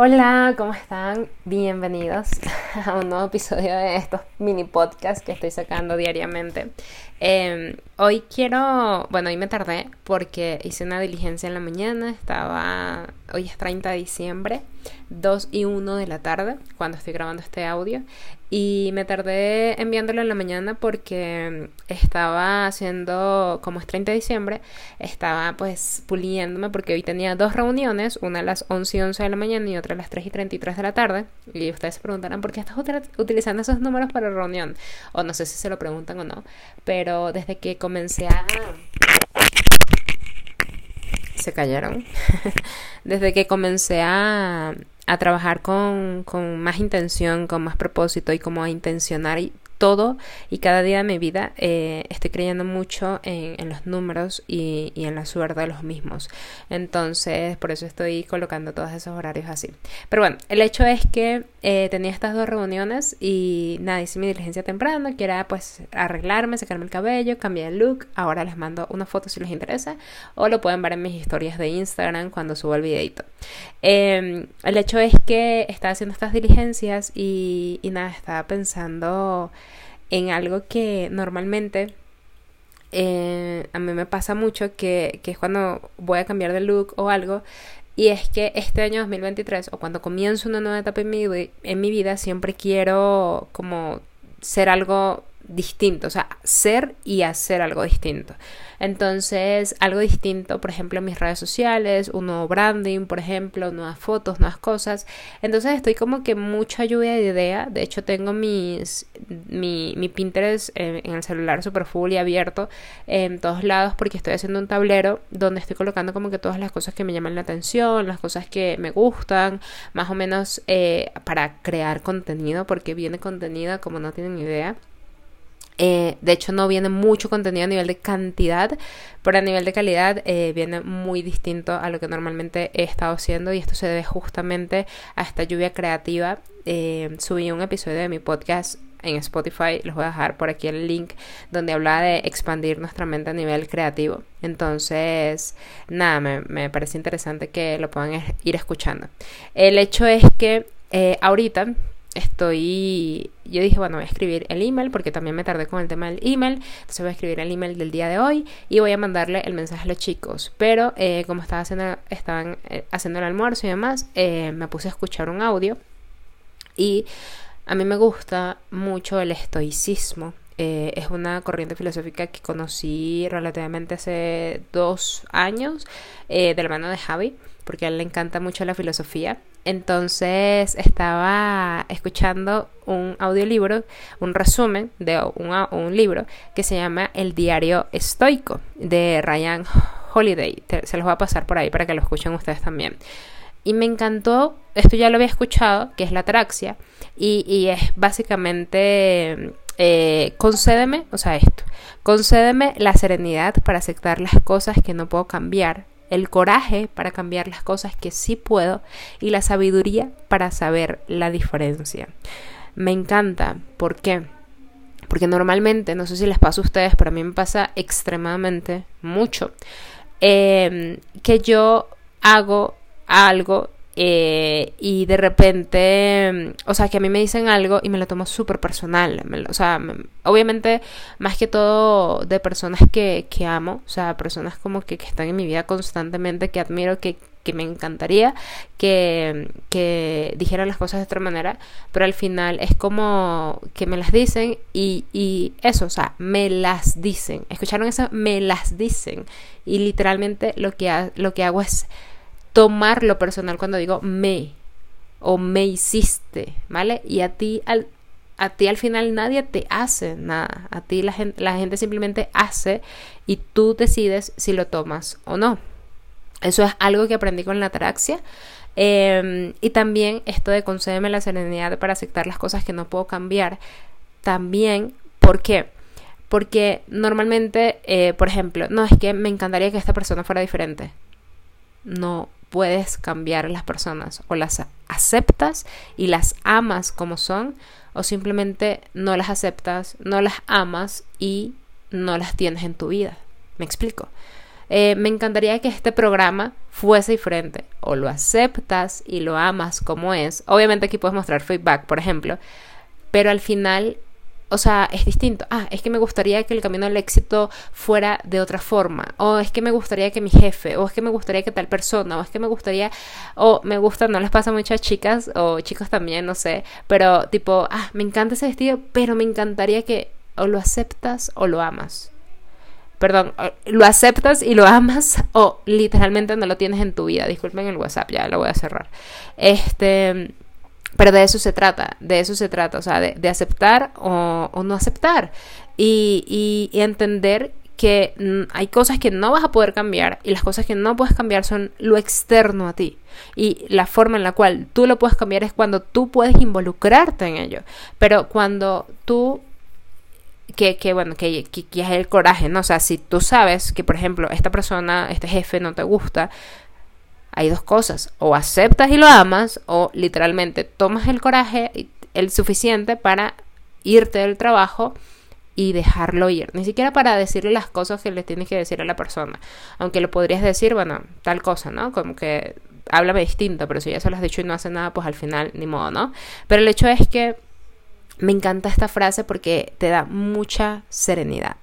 Hola, ¿cómo están? Bienvenidos a un nuevo episodio de estos mini podcasts que estoy sacando diariamente. Em, hoy quiero, bueno, hoy me tardé porque hice una diligencia en la mañana, estaba, hoy es 30 de diciembre, 2 y 1 de la tarde, cuando estoy grabando este audio, y me tardé enviándolo en la mañana porque estaba haciendo, como es 30 de diciembre, estaba pues puliéndome porque hoy tenía dos reuniones, una a las 11 y 11 de la mañana y otra a las 3 y 33 de la tarde, y ustedes se preguntarán, ¿por qué estás utilizando esos números para reunión? O no sé si se lo preguntan o no, pero desde que comencé a... Se cayeron. desde que comencé a, a trabajar con, con, más intención, con más propósito y como a intencionar todo y cada día de mi vida eh, estoy creyendo mucho en, los números y, en la suerte de los mismos. Entonces, por eso estoy colocando todos esos horarios así. Pero bueno, el hecho es que eh, tenía estas dos reuniones y nada, hice mi diligencia temprano, que era pues arreglarme, sacarme el cabello, cambiar el look. Ahora les mando una foto si les interesa o lo pueden ver en mis historias de Instagram cuando subo el videito. Em, el hecho es que estaba haciendo estas diligencias y, nada, estaba pensando en algo que normalmente eh, a mí me pasa mucho que, que es cuando voy a cambiar de look o algo y es que este año 2023 o cuando comienzo una nueva etapa en mi, en mi vida siempre quiero como ser algo distinto, o sea, ser y hacer algo distinto. Entonces, algo distinto, por ejemplo, en mis redes sociales, un nuevo branding, por ejemplo, nuevas fotos, nuevas cosas. Entonces, estoy como que mucha lluvia de idea. De hecho, tengo mis, mi, mi Pinterest en, el celular super full y abierto en todos lados porque estoy haciendo un tablero donde estoy colocando como que todas las cosas que me llaman la atención, las cosas que me gustan, más o menos eh, para crear contenido, porque viene contenido como no tienen idea. Eh, de hecho, no viene mucho contenido a nivel de cantidad, pero a nivel de calidad eh, viene muy distinto a lo que normalmente he estado haciendo y esto se debe justamente a esta lluvia creativa. Eh, subí un episodio de mi podcast en Spotify, les voy a dejar por aquí el link donde hablaba de expandir nuestra mente a nivel creativo. Entonces, nada, me, me parece interesante que lo puedan ir escuchando. El hecho es que ahorita estoy, yo dije, bueno, voy a escribir el email porque también me tardé con el tema del email, entonces voy a escribir el email del día de hoy y voy a mandarle el mensaje a los chicos, pero eh, como estaba haciendo, estaban eh, haciendo el almuerzo y demás, eh, me puse a escuchar un audio y a mí me gusta mucho el estoicismo. es una corriente filosófica que conocí relativamente hace dos años de la mano de Javi, porque a él le encanta mucho la filosofía entonces estaba escuchando un audiolibro, un resumen de un, libro que se llama El diario estoico de Ryan Holiday. se los voy a pasar por ahí para que lo escuchen ustedes también. Y me encantó, esto ya lo había escuchado, que es la atraxia, y, es básicamente, eh, concédeme, o sea, esto, concédeme la serenidad para aceptar las cosas que no puedo cambiar el coraje para cambiar las cosas que sí puedo y la sabiduría para saber la diferencia. Me encanta. ¿Por qué? Porque normalmente, no sé si les pasa a ustedes, pero a mí me pasa extremadamente mucho, em, que yo hago algo eh, y de repente, o sea, que a mí me dicen algo y me lo tomo súper personal. o sea, obviamente, más que todo de personas que, que amo, o sea, personas como que, que están en mi vida constantemente, que admiro, que, que me encantaría que, que, dijeran las cosas de otra manera, pero al final es como que me las dicen y, y eso, o sea, me las dicen. ¿Escucharon eso? Me las dicen. Y literalmente lo que, lo que hago es tomar lo personal cuando digo me o me hiciste, ¿vale? Y a ti al, a ti al final nadie te hace nada. A ti la gente, la gente simplemente hace y tú decides si lo tomas o no. Eso es algo que aprendí con la ataraxia. Em, y también esto de concédeme la serenidad para aceptar las cosas que no puedo cambiar. También, ¿por qué? Porque normalmente, eh, por ejemplo, no es que me encantaría que esta persona fuera diferente. No puedes cambiar las personas o las aceptas y las amas como son o simplemente no las aceptas, no las amas y no las tienes en tu vida. ¿Me explico? eh, me encantaría que este programa fuese diferente. O lo aceptas y lo amas como es. Obviamente aquí puedes mostrar feedback, por ejemplo. Pero al final o sea, es distinto. Ah, es que me gustaría que el camino al éxito fuera de otra forma. O es que me gustaría que mi jefe, o es que me gustaría que tal persona, o es que me gustaría, o me gusta, no les pasa mucho a chicas, o chicos también, no sé. Pero tipo, ah, me encanta ese vestido, pero me encantaría que o lo aceptas o lo amas. Perdón, lo aceptas y lo amas o literalmente no lo tienes en tu vida. Disculpen el WhatsApp, ya lo voy a cerrar. Este pero de eso se trata, de eso se trata, o sea, de, aceptar o, no aceptar y, entender que hay cosas que no vas a poder cambiar y las cosas que no puedes cambiar son lo externo a ti. Y la forma en la cual tú lo puedes cambiar es cuando tú puedes involucrarte en ello. Pero cuando tú que, que, bueno, que, que, que, es el coraje, ¿no? O sea, si tú sabes que, por ejemplo, esta persona, este jefe no te gusta, hay dos cosas, o aceptas y lo amas, o literalmente tomas el coraje, el suficiente para irte del trabajo y dejarlo ir. Ni siquiera para decirle las cosas que le tienes que decir a la persona. Aunque lo podrías decir, bueno, tal cosa, ¿no? Como que háblame distinto, pero si ya se lo has dicho y no hace nada, pues al final ni modo, ¿no? Pero el hecho es que me encanta esta frase porque te da mucha serenidad.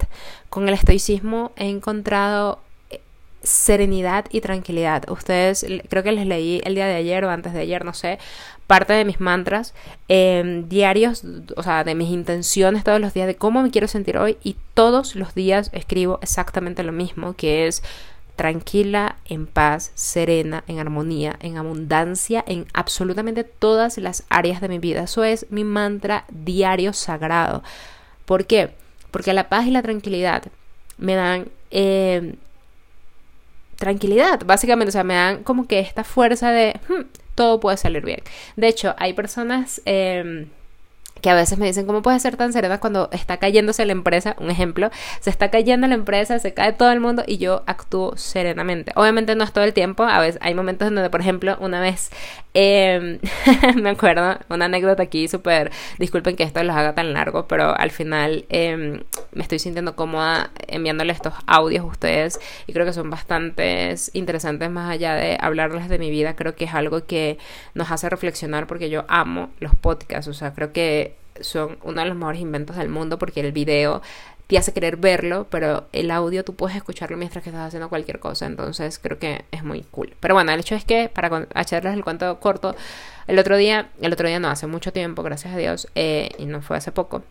Con el estoicismo he encontrado serenidad y tranquilidad. Ustedes, creo que les leí el día de ayer o antes de ayer, no sé, parte de mis mantras em, diarios, o sea, de mis intenciones todos los días, de cómo me quiero sentir hoy y todos los días escribo exactamente lo mismo, que es tranquila, en paz, serena, en armonía, en abundancia, en absolutamente todas las áreas de mi vida. Eso es mi mantra diario sagrado. ¿Por qué? Porque la paz y la tranquilidad me dan eh, tranquilidad, básicamente, o sea, me dan como que esta fuerza de hmm, todo puede salir bien. De hecho, hay personas eh, que a veces me dicen, ¿cómo puede ser tan serena cuando está cayéndose la empresa? Un ejemplo, se está cayendo la empresa, se cae todo el mundo y yo actúo serenamente. Obviamente no es todo el tiempo, a veces hay momentos donde, por ejemplo, una vez, em, me acuerdo, una anécdota aquí súper, disculpen que esto los haga tan largo, pero al final em, me estoy sintiendo cómoda enviándole estos audios a ustedes y creo que son bastante interesantes más allá de hablarles de mi vida, creo que es algo que nos hace reflexionar porque yo amo los podcasts, o sea, creo que son uno de los mejores inventos del mundo porque el video te hace querer verlo, pero el audio tú puedes escucharlo mientras que estás haciendo cualquier cosa, entonces creo que es muy cool. Pero bueno, el hecho es que, para echarles el cuento corto, el otro día, el otro día no, hace mucho tiempo, gracias a Dios, eh, y no fue hace poco,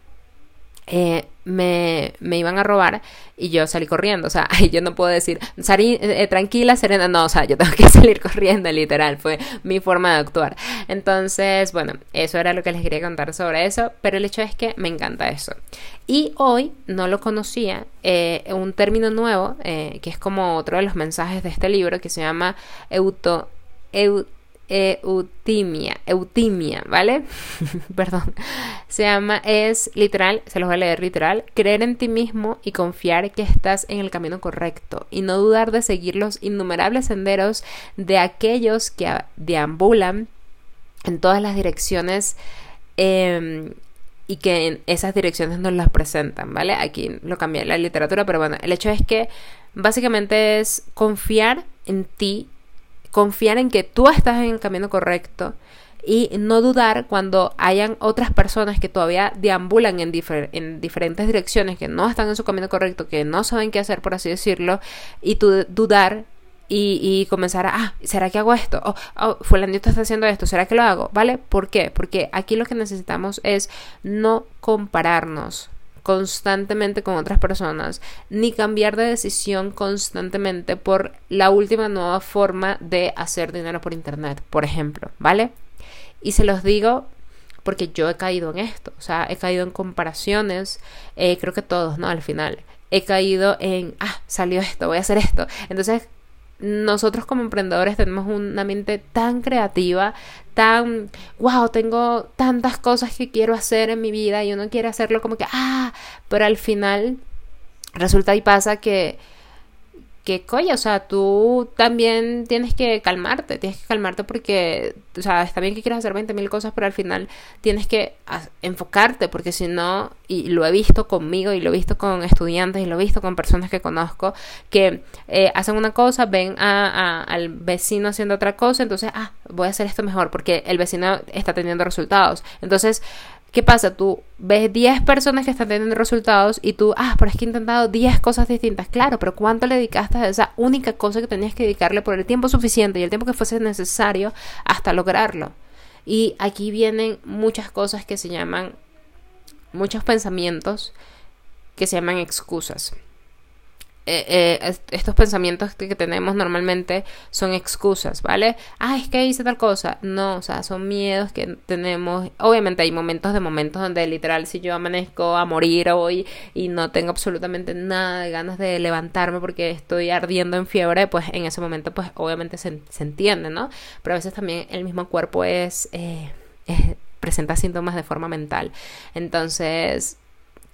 eh, me, me, iban a robar y yo salí corriendo. O sea, yo no puedo decir, salí eh, tranquila, serena. No, o sea, yo tengo que salir corriendo, literal. Fue mi forma de actuar. Entonces, bueno, eso era lo que les quería contar sobre eso. Pero el hecho es que me encanta eso. Y hoy no lo conocía, eh, un término nuevo, que es como otro de los mensajes de este libro, que se llama euto, eutimia, eutimia, ¿vale? Perdón. Se llama, es literal, se los voy a leer literal, creer en ti mismo y confiar que estás en el camino correcto y no dudar de seguir los innumerables senderos de aquellos que deambulan en todas las direcciones em, y que en esas direcciones nos las presentan, ¿vale? Aquí lo cambié la literatura, pero bueno, el hecho es que básicamente es confiar en ti confiar en que tú estás en el camino correcto y no dudar cuando hayan otras personas que todavía deambulan en, en, diferentes direcciones, que no están en su camino correcto, que no saben qué hacer, por así decirlo, y tú dudar y, comenzar a, ah, ¿será que hago esto? O, oh, fulanito está haciendo esto, ¿será que lo hago? ¿Vale? ¿Por qué? Porque aquí lo que necesitamos es no compararnos constantemente con otras personas, ni cambiar de decisión constantemente por la última nueva forma de hacer dinero por internet, por ejemplo, ¿vale? Y se los digo porque yo he caído en esto, o sea, he caído en comparaciones, eh, creo que todos, ¿no? Al final, he caído en, ah, salió esto, voy a hacer esto. Entonces, nosotros como emprendedores tenemos una mente tan creativa, tan, wow, tengo tantas cosas que quiero hacer en mi vida y uno quiere hacerlo como que, ah, pero al final resulta y pasa que que coño, o sea, tú también tienes que calmarte, tienes que calmarte porque, o sea, está bien que quieras hacer 20 mil cosas, pero al final tienes que enfocarte, porque si no, y lo he visto conmigo y lo he visto con estudiantes y lo he visto con personas que conozco, que eh, hacen una cosa, ven a, al vecino haciendo otra cosa, entonces, ah, voy a hacer esto mejor, porque el vecino está teniendo resultados. Entonces, ¿Qué pasa? Tú ves 10 personas que están teniendo resultados y tú, ah, pero es que he intentado 10 cosas distintas. Claro, pero ¿cuánto le dedicaste a esa única cosa que tenías que dedicarle por el tiempo suficiente y el tiempo que fuese necesario hasta lograrlo? Y aquí vienen muchas cosas que se llaman, muchos pensamientos que se llaman excusas. Eh, eh, estos pensamientos que, tenemos normalmente son excusas, ¿vale? Ah, es que hice tal cosa. No, o sea, son miedos que tenemos. Obviamente hay momentos de momentos donde literal si yo amanezco a morir hoy y no tengo absolutamente nada de ganas de levantarme porque estoy ardiendo en fiebre, pues en ese momento pues obviamente se, entiende, ¿no? Pero a veces también el mismo cuerpo es, eh, es presenta síntomas de forma mental. Entonces,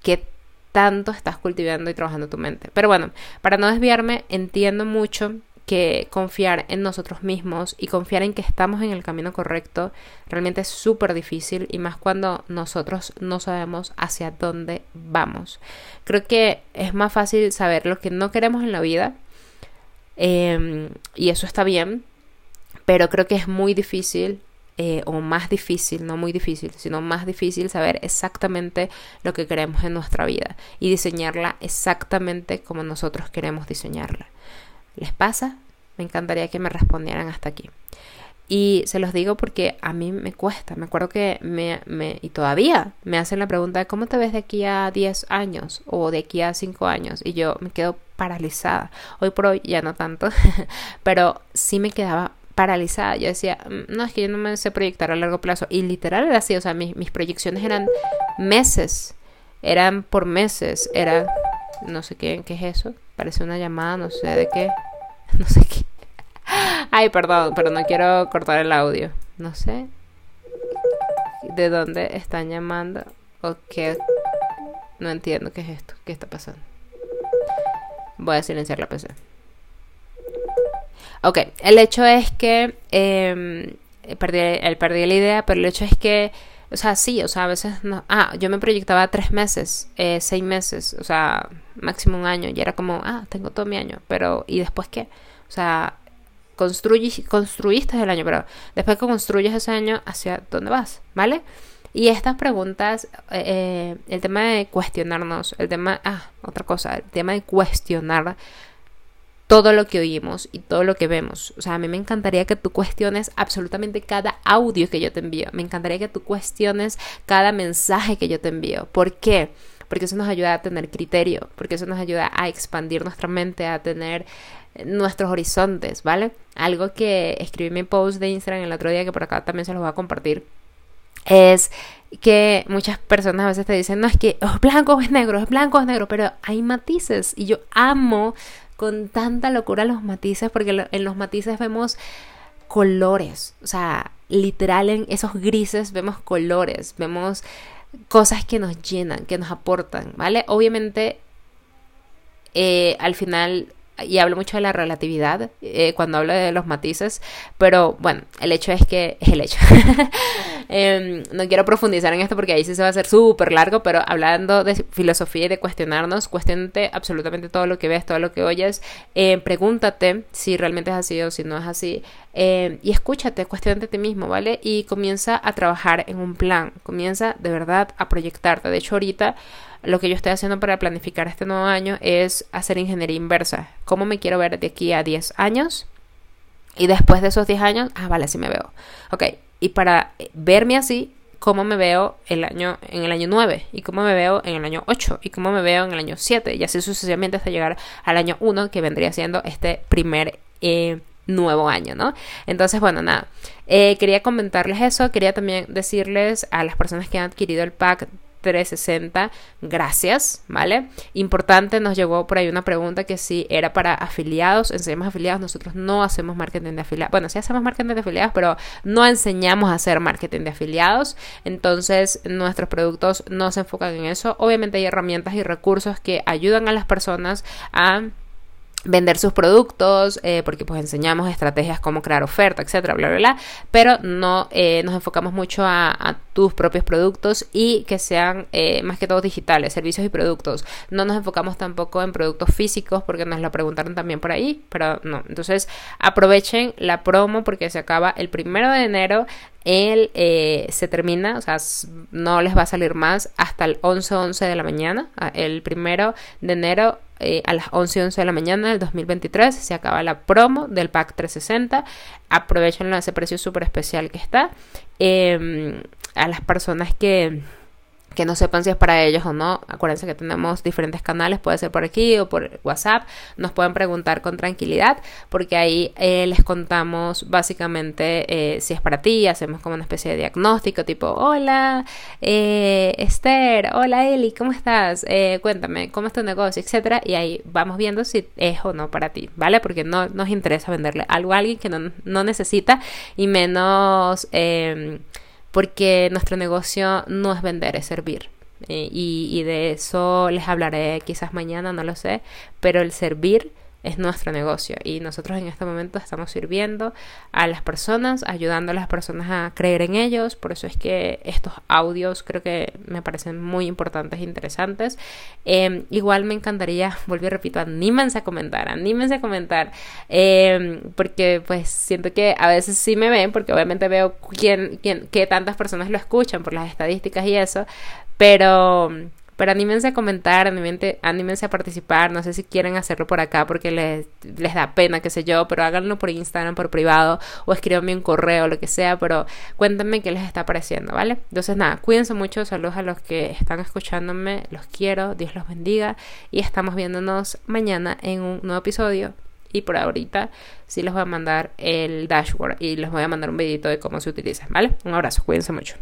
¿qué tanto estás cultivando y trabajando tu mente. Pero bueno, para no desviarme, entiendo mucho que confiar en nosotros mismos y confiar en que estamos en el camino correcto realmente es súper difícil y más cuando nosotros no sabemos hacia dónde vamos. Creo que es más fácil saber lo que no queremos en la vida em, y eso está bien, pero creo que es muy difícil eh, o más difícil, no muy difícil, sino más difícil saber exactamente lo que queremos en nuestra vida y diseñarla exactamente como nosotros queremos diseñarla. ¿Les pasa? Me encantaría que me respondieran hasta aquí. Y se los digo porque a mí me cuesta. Me acuerdo que me, y todavía me hacen la pregunta de cómo te ves de aquí a 10 años o de aquí a 5 años. Y yo me quedo paralizada. Hoy por hoy ya no tanto, pero sí me quedaba paralizada. Yo decía, mm, no, es que yo no me sé proyectar a largo plazo. Y literal era así, o sea, mis, mis proyecciones eran meses, eran por meses, era, no sé qué, qué es eso, parece una llamada, no sé de qué, no sé qué. Ay, perdón, pero no quiero cortar el audio. No sé de dónde están llamando o qué. No entiendo qué es esto, qué está pasando. Voy a silenciar la PC. Ok, el hecho es que eh, perdí, perdí la idea, pero el hecho es que, o sea, sí, o sea, a veces no. Ah, yo me proyectaba tres meses, eh, seis meses, o sea, máximo un año, y era como, ah, tengo todo mi año, pero ¿y después qué? O sea, construiste el año, pero después que construyes ese año, ¿hacia dónde vas? ¿Vale? Y estas preguntas, eh, eh, el tema de cuestionarnos, el tema, ah, otra cosa, el tema de cuestionar todo lo que oímos y todo lo que vemos. O sea, a mí me encantaría que tú cuestiones absolutamente cada audio que yo te envío. Me encantaría que tú cuestiones cada mensaje que yo te envío. ¿Por qué? Porque eso nos ayuda a tener criterio, porque eso nos ayuda a expandir nuestra mente, a tener nuestros horizontes, ¿vale? Algo que escribí en mi post de Instagram el otro día, que por acá también se los voy a compartir, es que muchas personas a veces te dicen, no, es que es blanco o es negro, es blanco o es negro, pero hay matices y yo amo con tanta locura los matices, porque en los matices vemos colores, o sea, literal en esos grises vemos colores, vemos cosas que nos llenan, que nos aportan, ¿vale? Obviamente, eh, al final y hablo mucho de la relatividad eh, cuando hablo de los matices, pero bueno, el hecho es que es el hecho. Em, no quiero profundizar en esto porque ahí sí se va a hacer súper largo, pero hablando de filosofía y de cuestionarnos, cuestionate absolutamente todo lo que ves, todo lo que oyes, eh, pregúntate si realmente es así o si no es así, em, y escúchate, cuestionate a ti mismo, ¿vale? Y comienza a trabajar en un plan, comienza de verdad a proyectarte. De hecho, ahorita lo que yo estoy haciendo para planificar este nuevo año es hacer ingeniería inversa. ¿Cómo me quiero ver de aquí a 10 años? Y después de esos 10 años, ah, vale, así me veo. Ok, y para verme así, ¿cómo me veo el año, en el año 9? ¿Y cómo me veo en el año 8? ¿Y cómo me veo en el año 7? Y así sucesivamente hasta llegar al año 1, que vendría siendo este primer... Eh, nuevo año, ¿no? Entonces, bueno, nada, eh, quería comentarles eso, quería también decirles a las personas que han adquirido el pack 360, gracias, ¿vale? Importante, nos llegó por ahí una pregunta que si era para afiliados, enseñamos afiliados, nosotros no hacemos marketing de afiliados, bueno, sí hacemos marketing de afiliados, pero no enseñamos a hacer marketing de afiliados, entonces nuestros productos no se enfocan en eso, obviamente hay herramientas y recursos que ayudan a las personas a vender sus productos, eh, porque pues enseñamos estrategias como crear oferta, etcétera, bla, bla, bla, pero no eh, nos enfocamos mucho a, tus propios productos y que sean eh, más que todo digitales, servicios y productos. No nos enfocamos tampoco en productos físicos porque nos lo preguntaron también por ahí, pero no. Entonces aprovechen la promo porque se acaba el primero de enero él se termina, o sea, no les va a salir más hasta el 11-11 de la mañana. Ah, el primero de enero eh, a las 11 11 de la mañana del 2023 se acaba la promo del pack 360 aprovechen ese precio súper especial que está em, a las personas que que no sepan si es para ellos o no, acuérdense que tenemos diferentes canales, puede ser por aquí o por WhatsApp, nos pueden preguntar con tranquilidad, porque ahí eh, les contamos básicamente eh, si es para ti, hacemos como una especie de diagnóstico, tipo, hola eh, Esther, hola Eli, ¿cómo estás? cuéntame, ¿cómo es tu negocio? etcétera, y ahí vamos viendo si es o no para ti, ¿vale? Porque no nos interesa venderle algo a alguien que no, no necesita y menos em, porque nuestro negocio no es vender, es servir. Eh, y, y de eso les hablaré quizás mañana, no lo sé, pero el servir es nuestro negocio y nosotros en este momento estamos sirviendo a las personas, ayudando a las personas a creer en ellos, por eso es que estos audios creo que me parecen muy importantes e interesantes. Em, igual me encantaría, vuelvo y repito, anímense a comentar, anímense a comentar, em, porque pues siento que a veces sí me ven, porque obviamente veo quién, quién, que tantas personas lo escuchan por las estadísticas y eso, pero pero anímense a comentar, anímense, a participar. No sé si quieren hacerlo por acá porque les, da pena, qué sé yo, pero háganlo por Instagram, por privado, o escríbanme un correo, lo que sea, pero cuéntenme qué les está pareciendo, ¿vale? Entonces, nada, cuídense mucho, saludos a los que están escuchándome, los quiero, Dios los bendiga, y estamos viéndonos mañana en un nuevo episodio. Y por ahorita sí les voy a mandar el dashboard y les voy a mandar un videito de cómo se utiliza, ¿vale? Un abrazo, cuídense mucho.